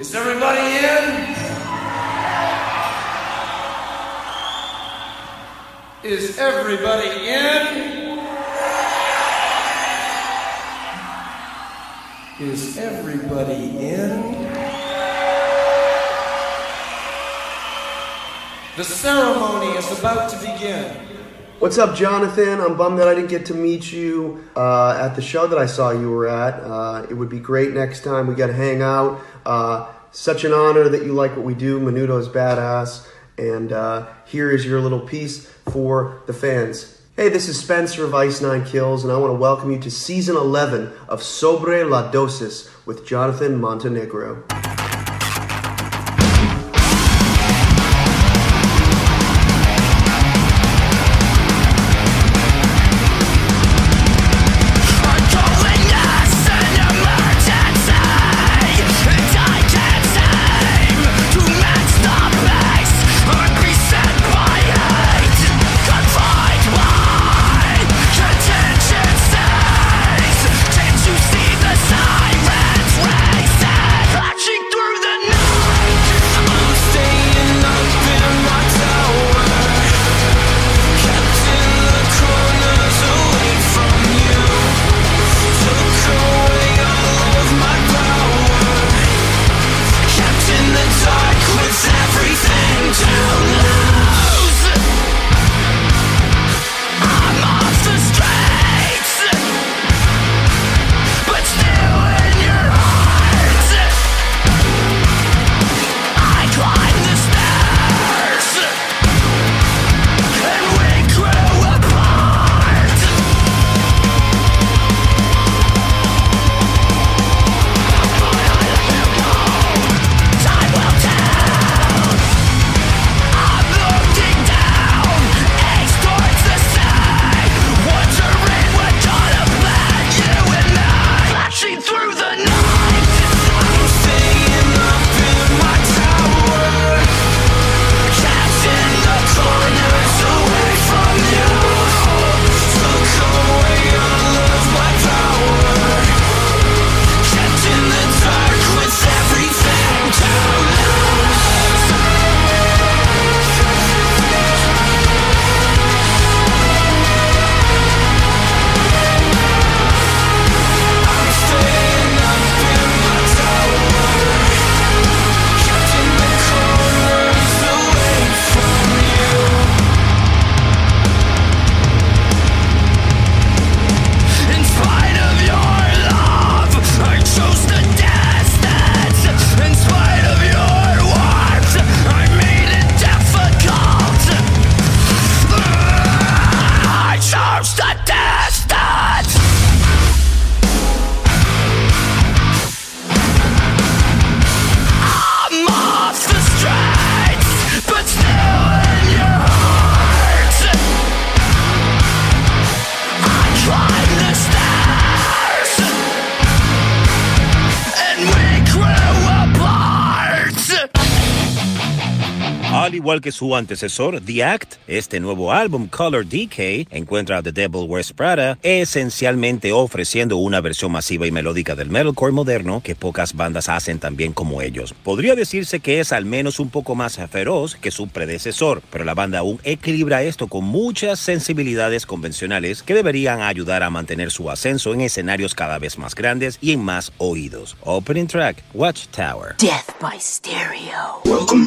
Is everybody in? Is everybody in? Is everybody in? The ceremony is about to begin. What's up, Jonathan? I'm bummed that I didn't get to meet you uh, at the show that I saw you were at. Uh, it would be great next time we got to hang out. Uh, such an honor that you like what we do. Menudo is badass. And uh, here is your little piece for the fans. Hey, this is Spencer of Ice Nine Kills, and I want to welcome you to season 11 of Sobre la Dosis with Jonathan Montenegro. Igual que su antecesor, The Act, este nuevo álbum, Color Decay, encuentra a The Devil Wears Prada esencialmente ofreciendo una versión masiva y melódica del metalcore moderno que pocas bandas hacen tan bien como ellos. Podría decirse que es al menos un poco más feroz que su predecesor, pero la banda aún equilibra esto con muchas sensibilidades convencionales que deberían ayudar a mantener su ascenso en escenarios cada vez más grandes y en más oídos. Opening track, Watchtower. Death by Stereo. Welcome.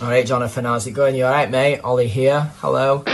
Alright, Jonathan, how's it going? You alright, mate? Ollie here. Hello.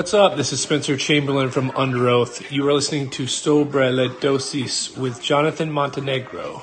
what's up? This is Spencer Chamberlain from Under Oath. You are listening to Sobre Dosis with Jonathan Montenegro.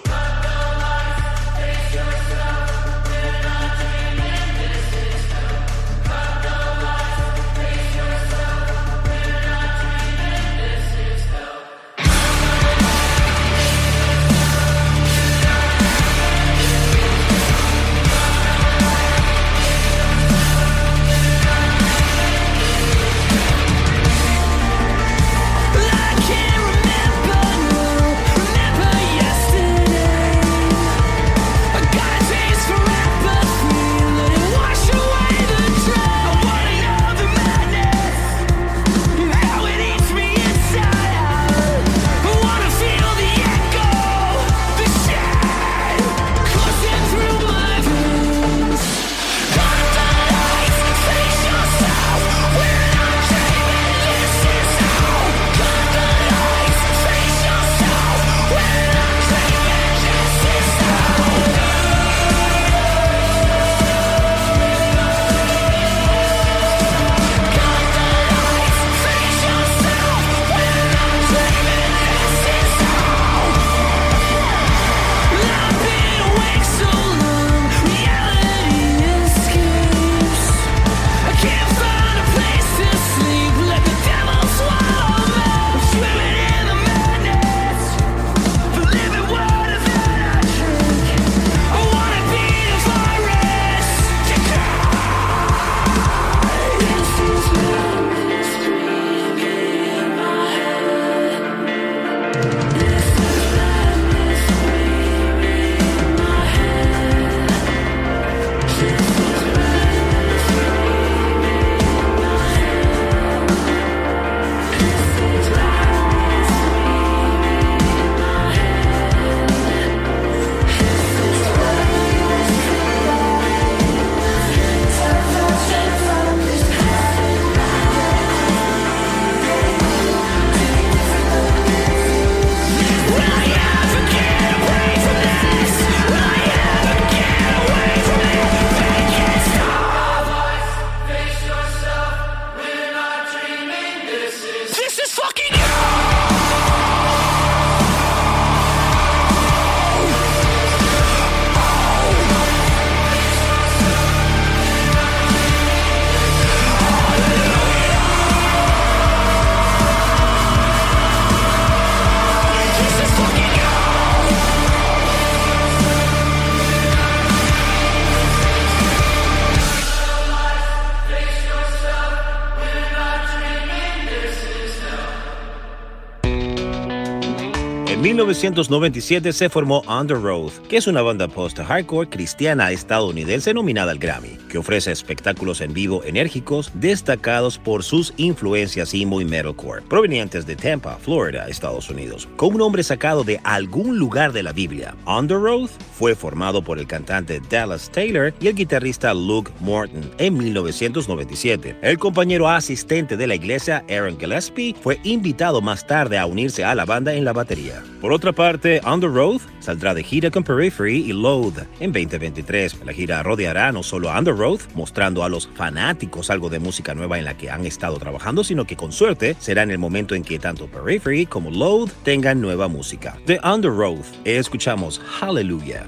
1997 se formó Underoath, que es una banda post-hardcore cristiana estadounidense nominada al Grammy, que ofrece espectáculos en vivo enérgicos destacados por sus influencias emo y metalcore, provenientes de Tampa, Florida, Estados Unidos. Con un nombre sacado de algún lugar de la Biblia, Underoath fue formado por el cantante Dallas Taylor y el guitarrista Luke Morton en 1997. El compañero asistente de la iglesia, Aaron Gillespie, fue invitado más tarde a unirse a la banda en la batería. Otra parte, Underoath saldrá de gira con Periphery y Load en 2023. La gira rodeará no solo a Underoath, mostrando a los fanáticos algo de música nueva en la que han estado trabajando, sino que con suerte será en el momento en que tanto Periphery como Load tengan nueva música. De Underoath escuchamos Hallelujah.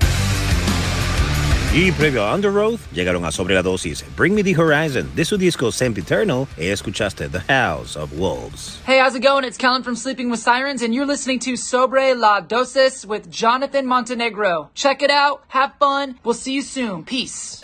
Y previo a llegaron a Sobre la Dosis Bring Me the Horizon de su disco e escuchaste The House of Wolves. Hey, how's it going? It's Kellen from Sleeping with Sirens, and you're listening to Sobre la Dosis with Jonathan Montenegro. Check it out, have fun, we'll see you soon. Peace.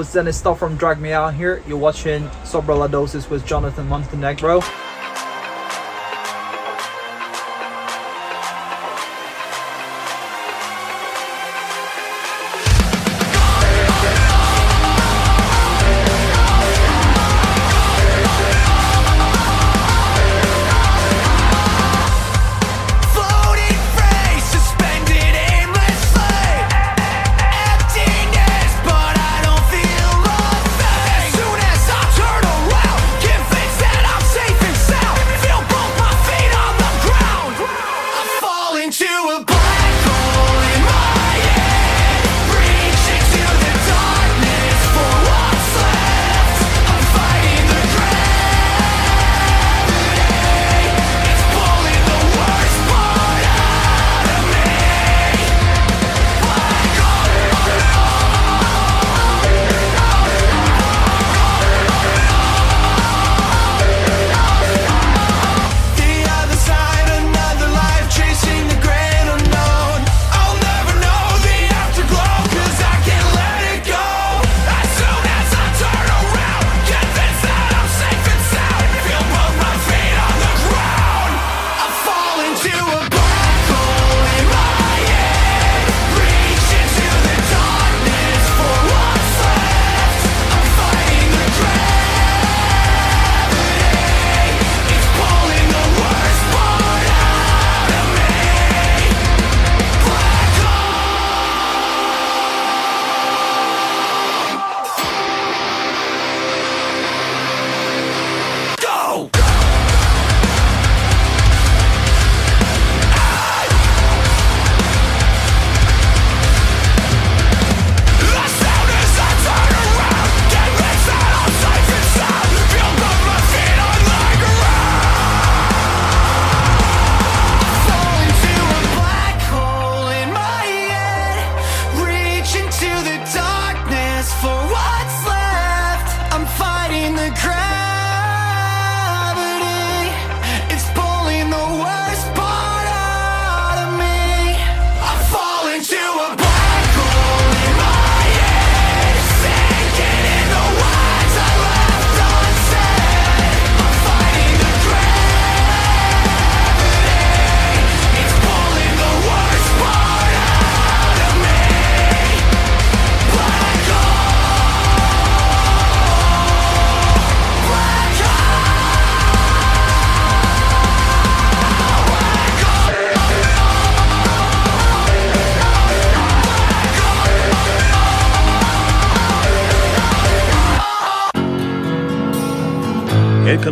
It's Dennis Stuff from Drag Me Out here. You're watching Sobra Dosis with Jonathan Montenegro.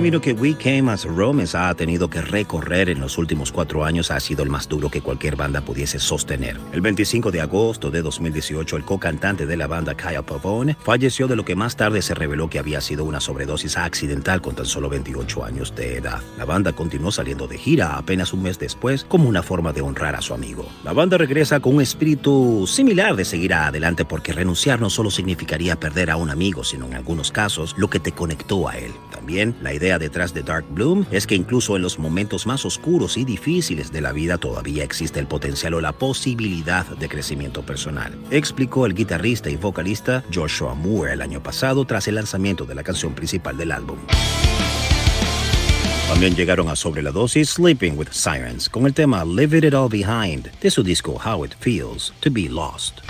Camino que We Came as Romans ha tenido que recorrer en los últimos cuatro años ha sido el más duro que cualquier banda pudiese sostener. El 25 de agosto de 2018, el co-cantante de la banda Kyle Pavone falleció de lo que más tarde se reveló que había sido una sobredosis accidental con tan solo 28 años de edad. La banda continuó saliendo de gira apenas un mes después como una forma de honrar a su amigo. La banda regresa con un espíritu similar de seguir adelante porque renunciar no solo significaría perder a un amigo, sino en algunos casos lo que te conectó a él. También la idea detrás de Dark Bloom es que incluso en los momentos más oscuros y difíciles de la vida todavía existe el potencial o la posibilidad de crecimiento personal, explicó el guitarrista y vocalista Joshua Moore el año pasado tras el lanzamiento de la canción principal del álbum. También llegaron a sobre la dosis Sleeping with Sirens con el tema Leave It All Behind de su disco How It Feels to Be Lost.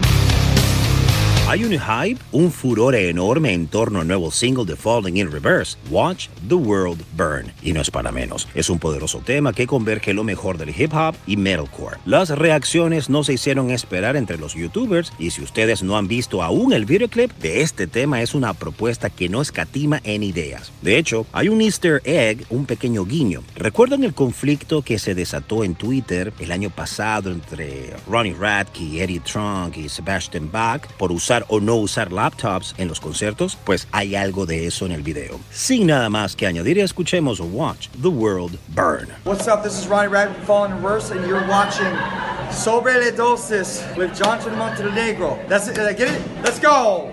Hay un hype, un furor enorme en torno al nuevo single de Falling in Reverse, Watch the World Burn. Y no es para menos, es un poderoso tema que converge lo mejor del hip hop y metalcore. Las reacciones no se hicieron esperar entre los youtubers y si ustedes no han visto aún el videoclip de este tema es una propuesta que no escatima en ideas. De hecho, hay un easter egg, un pequeño guiño. ¿Recuerdan el conflicto que se desató en Twitter el año pasado entre Ronnie Radke, Eddie Trunk y Sebastian Bach por usar o no usar laptops en los conciertos, pues hay algo de eso en el video. Sin nada más que añadir, escuchemos Watch the World Burn. What's up? This is Ronnie Rad from Fallen in Reverse, and you're watching Sobre le Dosis with Jonathan Montenegro. That's it. Did I get it? Let's go!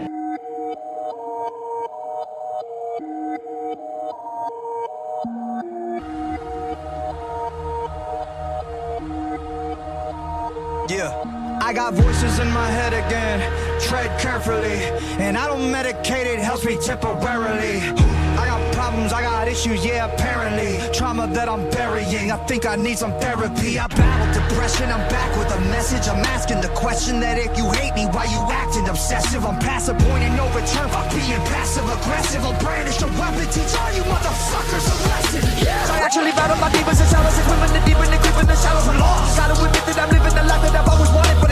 Yeah. I got voices in my head again. Tread carefully. And I don't medicate it, helps me temporarily. I got problems, I got issues, yeah, apparently. Trauma that I'm burying, I think I need some therapy. I battled depression, I'm back with a message. I'm asking the question that if you hate me, why you acting obsessive? I'm past the no return by being passive aggressive. I'll brandish a weapon, teach all you motherfuckers a lesson. Yeah. I actually battle my demons and and women, the deep and the creep the shallows. I'm lost. Gotta admit that I'm living the life that I've always wanted,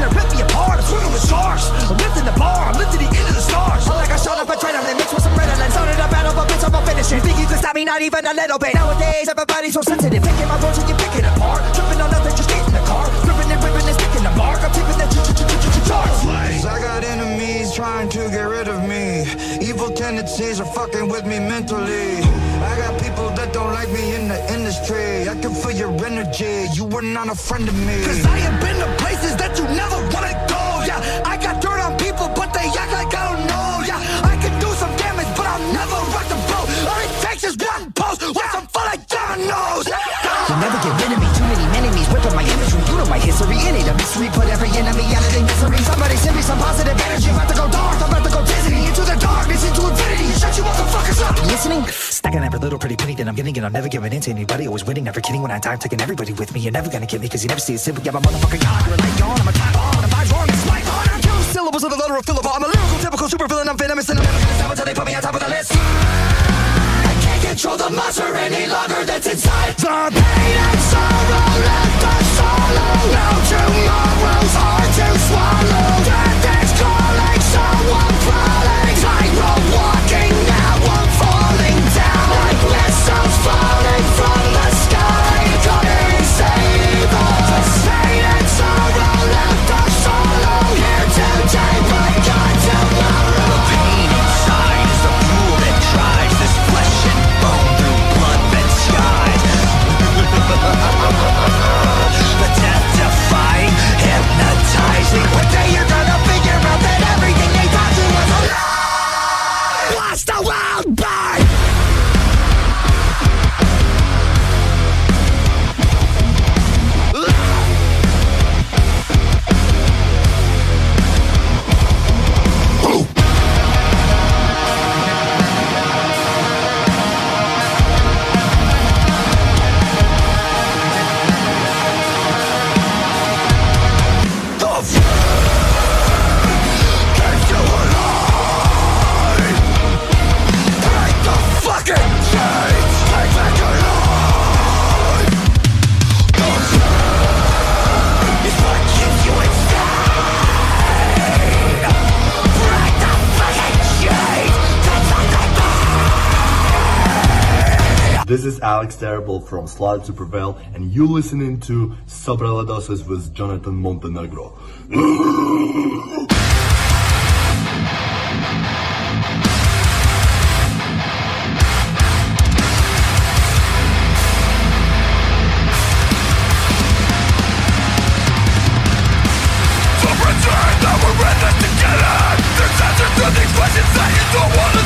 charms, they're fixing to rip me apart. I'm swimming with sharks. I'm lifting the bar, I'm lifting the end of the stars. I like I shot up a trainer, then mixed with some redolence. Started a battle, but bitch, I'm a finish it. Think you can stop me, not even a little bit. Nowadays, everybody's so sensitive. Picking my words and you're picking apart. Tripping on nothing, just get in the car. Gripping and ripping and sticking the mark. I'm tipping the charts. I got enemies trying to get rid of me. Evil tendencies are fucking with me mentally. I got people that don't like me in the industry. I can feel your energy. You were not a friend of me. Cause I have been to places that you never wanna go. Yeah, I got dirt on people, but they act like I don't know. Yeah, I can do some damage, but I'll never rock the boat. All it takes is one post. Watch them fall like dominoes. You'll never get rid of me. Too many enemies ripping my imagery. You know my history. It ain't a mystery. Put every enemy out of their misery. Somebody send me some positive energy. I'm about to go dark. I'm about to go dizzy into the darkness, into infinity. Shut you motherfuckers up. Listening? Stacking every little pretty penny that I'm getting, and I'm never giving in to anybody. Always winning, never kidding. When I die, I'm taking everybody with me. You're never gonna get me, cause you never see it simple. Yeah, my motherfucking god. You're a light gone. I'm a time bomb. I'm vibes wrong. It's my on. I'm two syllables of the letter of Philip. I'm a lyrical, typical super villain. I'm venomous, and I'm never gonna stop until they put me on top of the list. I can't control the monster any longer that's inside. The This is Alex Terrible from Slide to Prevail, and you listening to Sobre with Jonathan Montenegro. So pretend that we're in this together There's answers to these questions that you don't wanna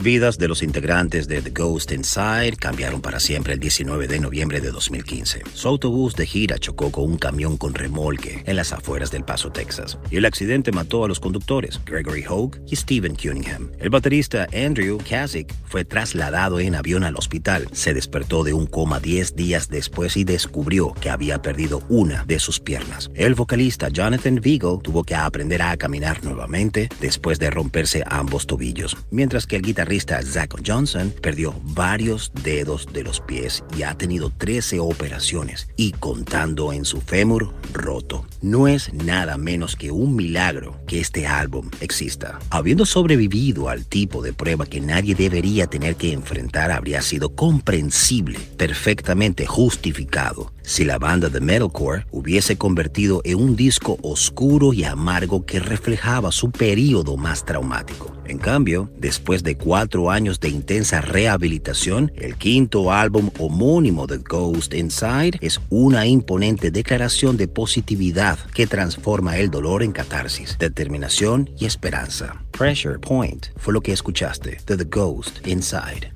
vidas de los integrantes de The Ghost Inside cambiaron para siempre el 19 de noviembre de 2015. Su autobús de gira chocó con un camión con remolque en las afueras del Paso, Texas, y el accidente mató a los conductores Gregory Hogue y Stephen Cunningham. El baterista Andrew Kasich fue trasladado en avión al hospital. Se despertó de un coma 10 días después y descubrió que había perdido una de sus piernas. El vocalista Jonathan Vigo tuvo que aprender a caminar nuevamente después de romperse ambos tobillos, mientras que el guitarrista Zach Johnson perdió varios dedos de los pies y ha tenido 13 operaciones y contando en su fémur roto. No es nada menos que un milagro que este álbum exista. Habiendo sobrevivido al tipo de prueba que nadie debería tener que enfrentar, habría sido comprensible, perfectamente justificado, si la banda de metalcore hubiese convertido en un disco oscuro y amargo que reflejaba su periodo más traumático. En cambio, después de cuatro años de intensa rehabilitación, el quinto álbum homónimo de Ghost Inside es una imponente declaración de positividad que transforma el dolor en catarsis, determinación y esperanza. Pressure Point fue lo que escuchaste de The Ghost Inside.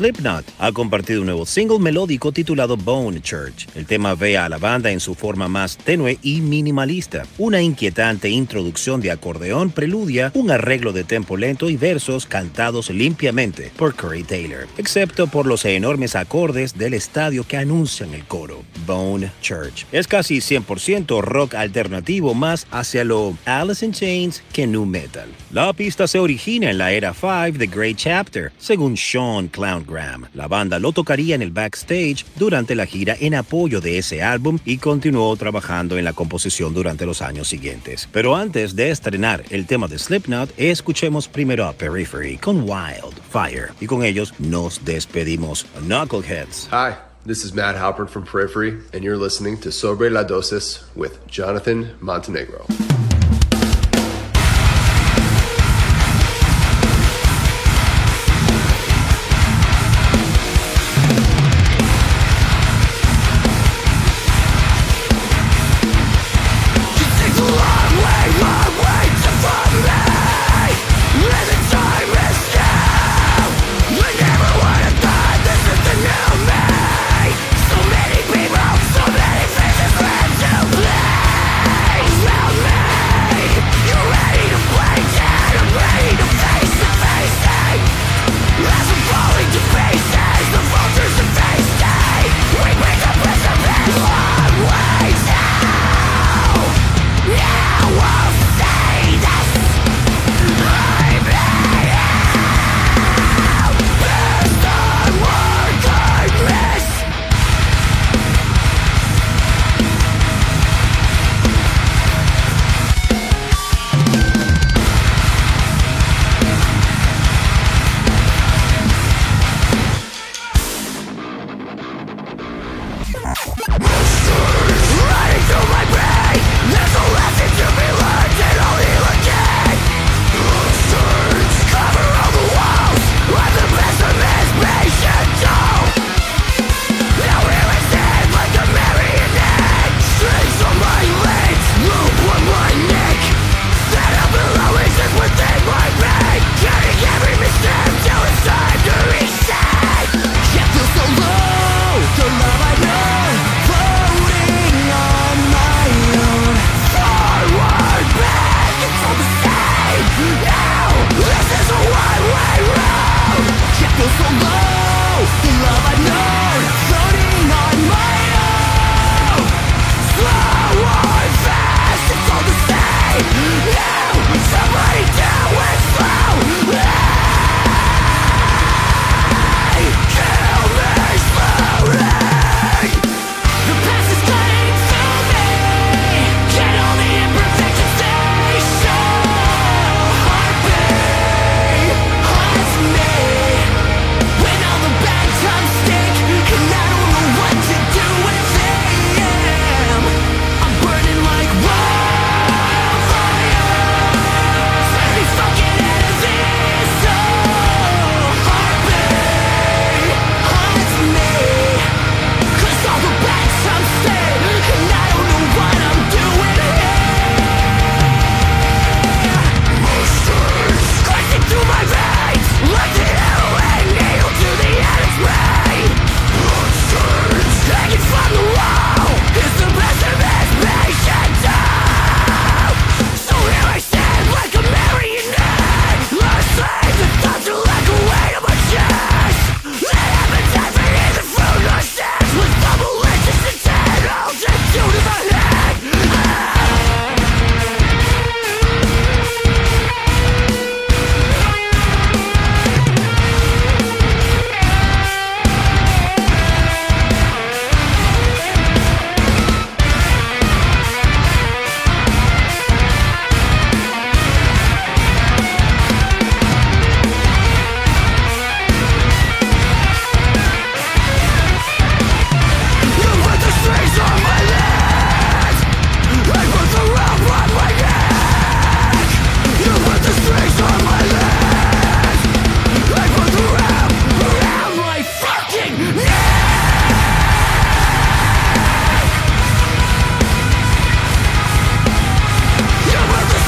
Slipknot ha compartido un nuevo single melódico titulado Bone Church. El tema ve a la banda en su forma más tenue y minimalista. Una inquietante introducción de acordeón preludia un arreglo de tempo lento y versos cantados limpiamente por Corey Taylor, excepto por los enormes acordes del estadio que anuncian el coro. Bone Church. Es casi 100% rock alternativo más hacia lo Alice in Chains que nu metal. La pista se origina en la era 5 de Great Chapter, según Sean Clown La banda lo tocaría en el backstage durante la gira en apoyo de ese álbum y continuó trabajando en la composición durante los años siguientes. Pero antes de estrenar el tema de Slipknot, escuchemos primero a Periphery con Wild Fire y con ellos nos despedimos. Knuckleheads. Hi, this is Matt Halpert from Periphery, and you're listening to Sobre la Dosis with Jonathan Montenegro.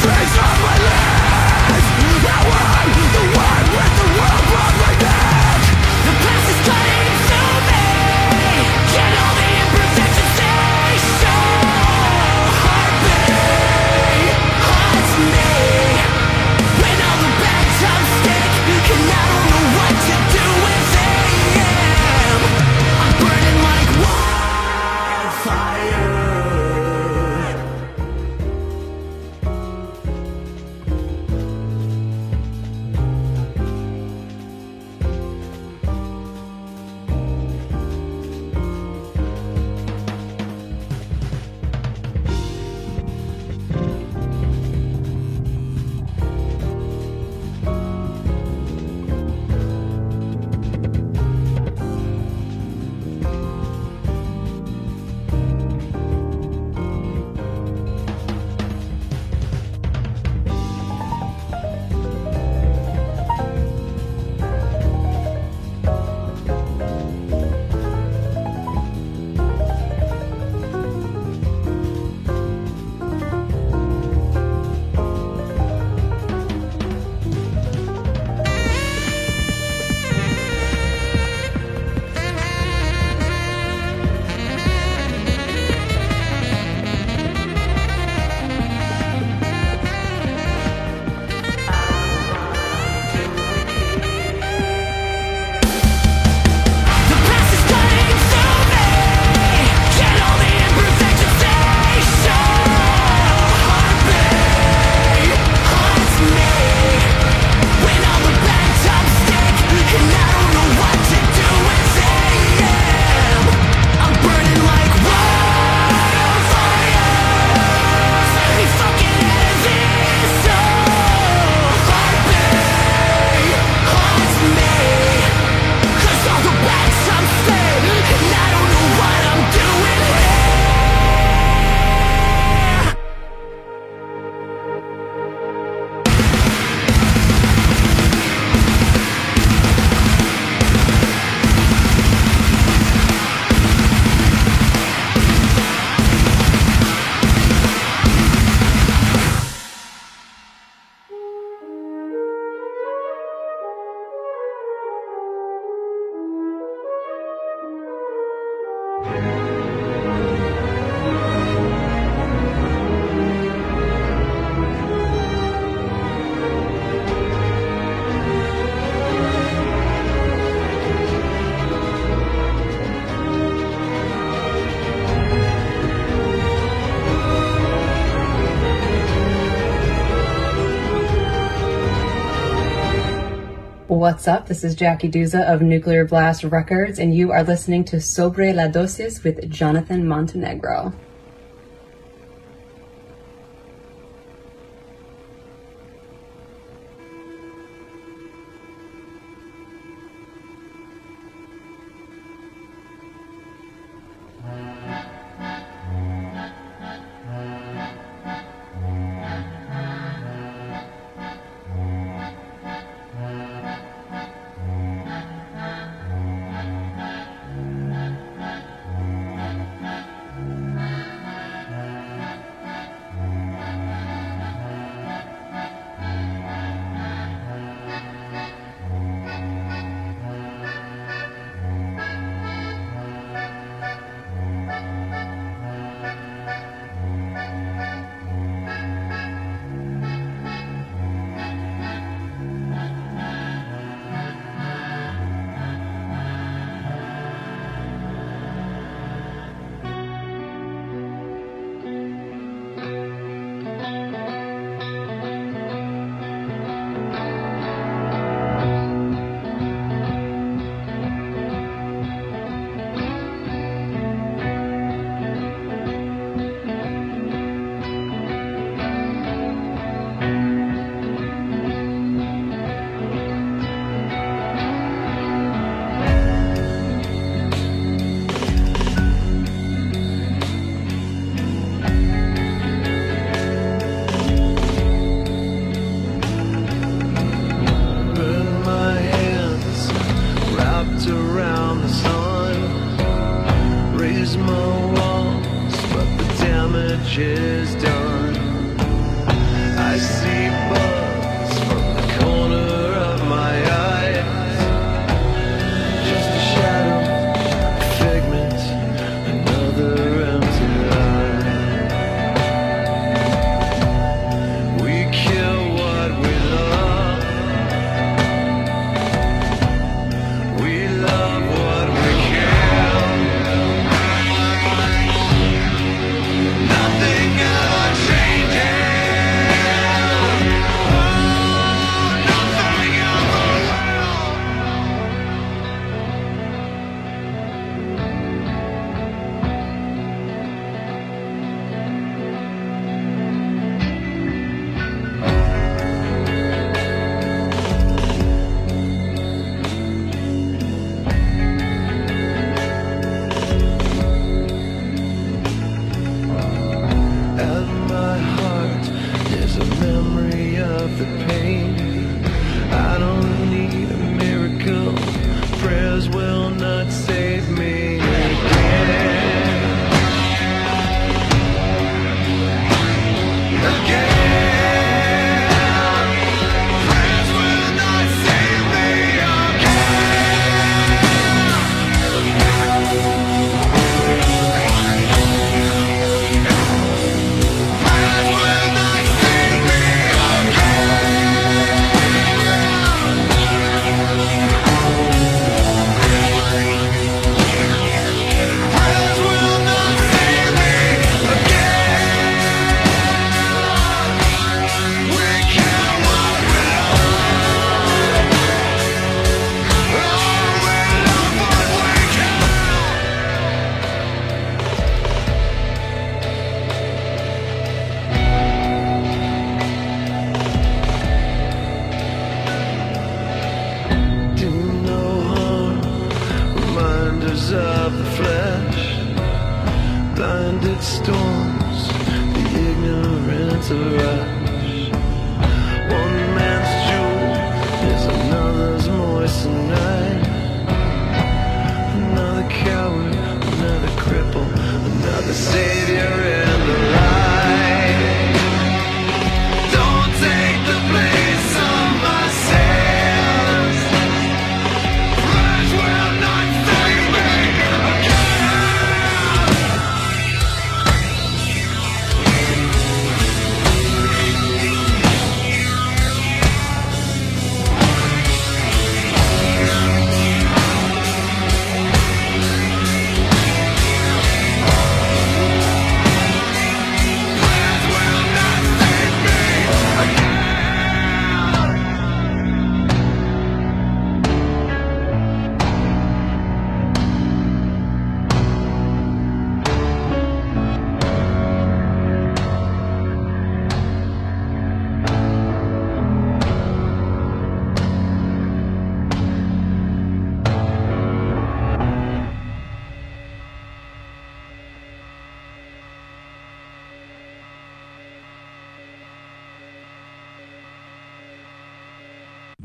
Face. What's up? This is Jackie Duza of Nuclear Blast Records, and you are listening to Sobre la Dosis with Jonathan Montenegro.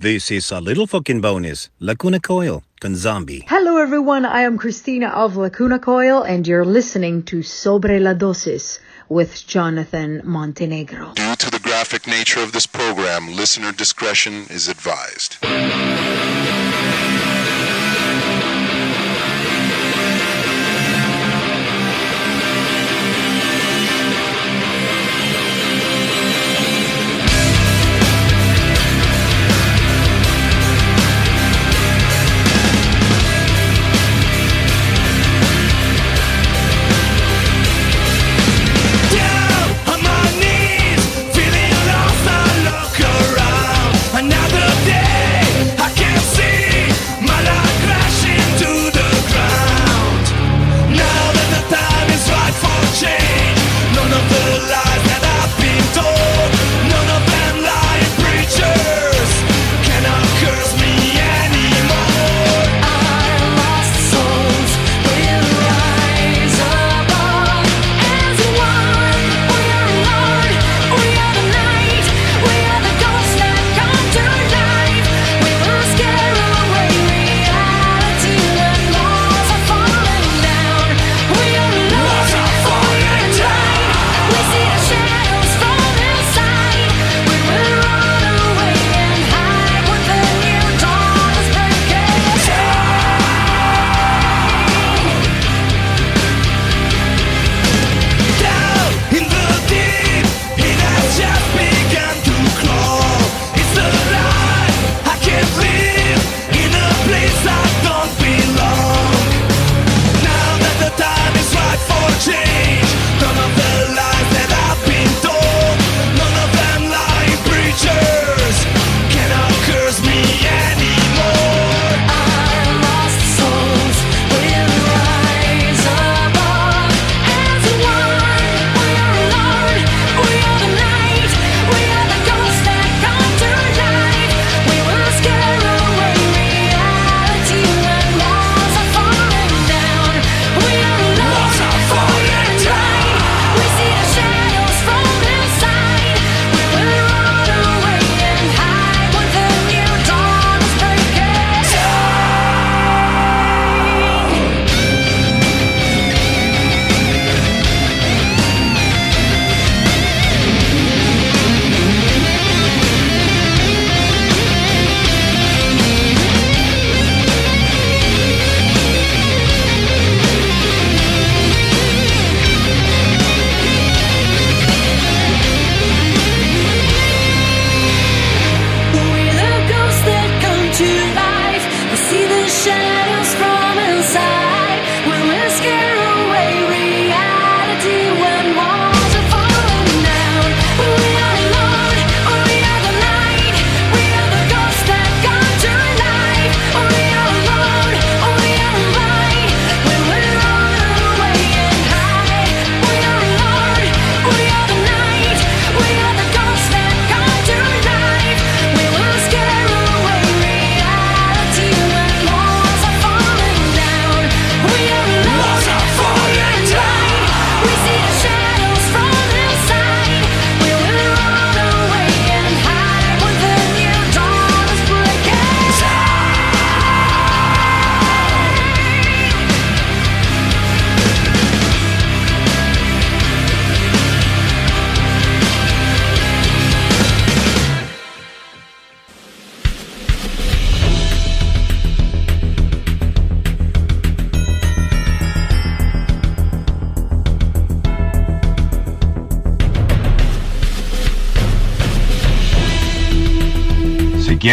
This is a little fucking bonus. Lacuna Coil, con Zombie. Hello everyone, I am Christina of Lacuna Coil and you're listening to Sobre la Dosis with Jonathan Montenegro. Due to the graphic nature of this program, listener discretion is advised.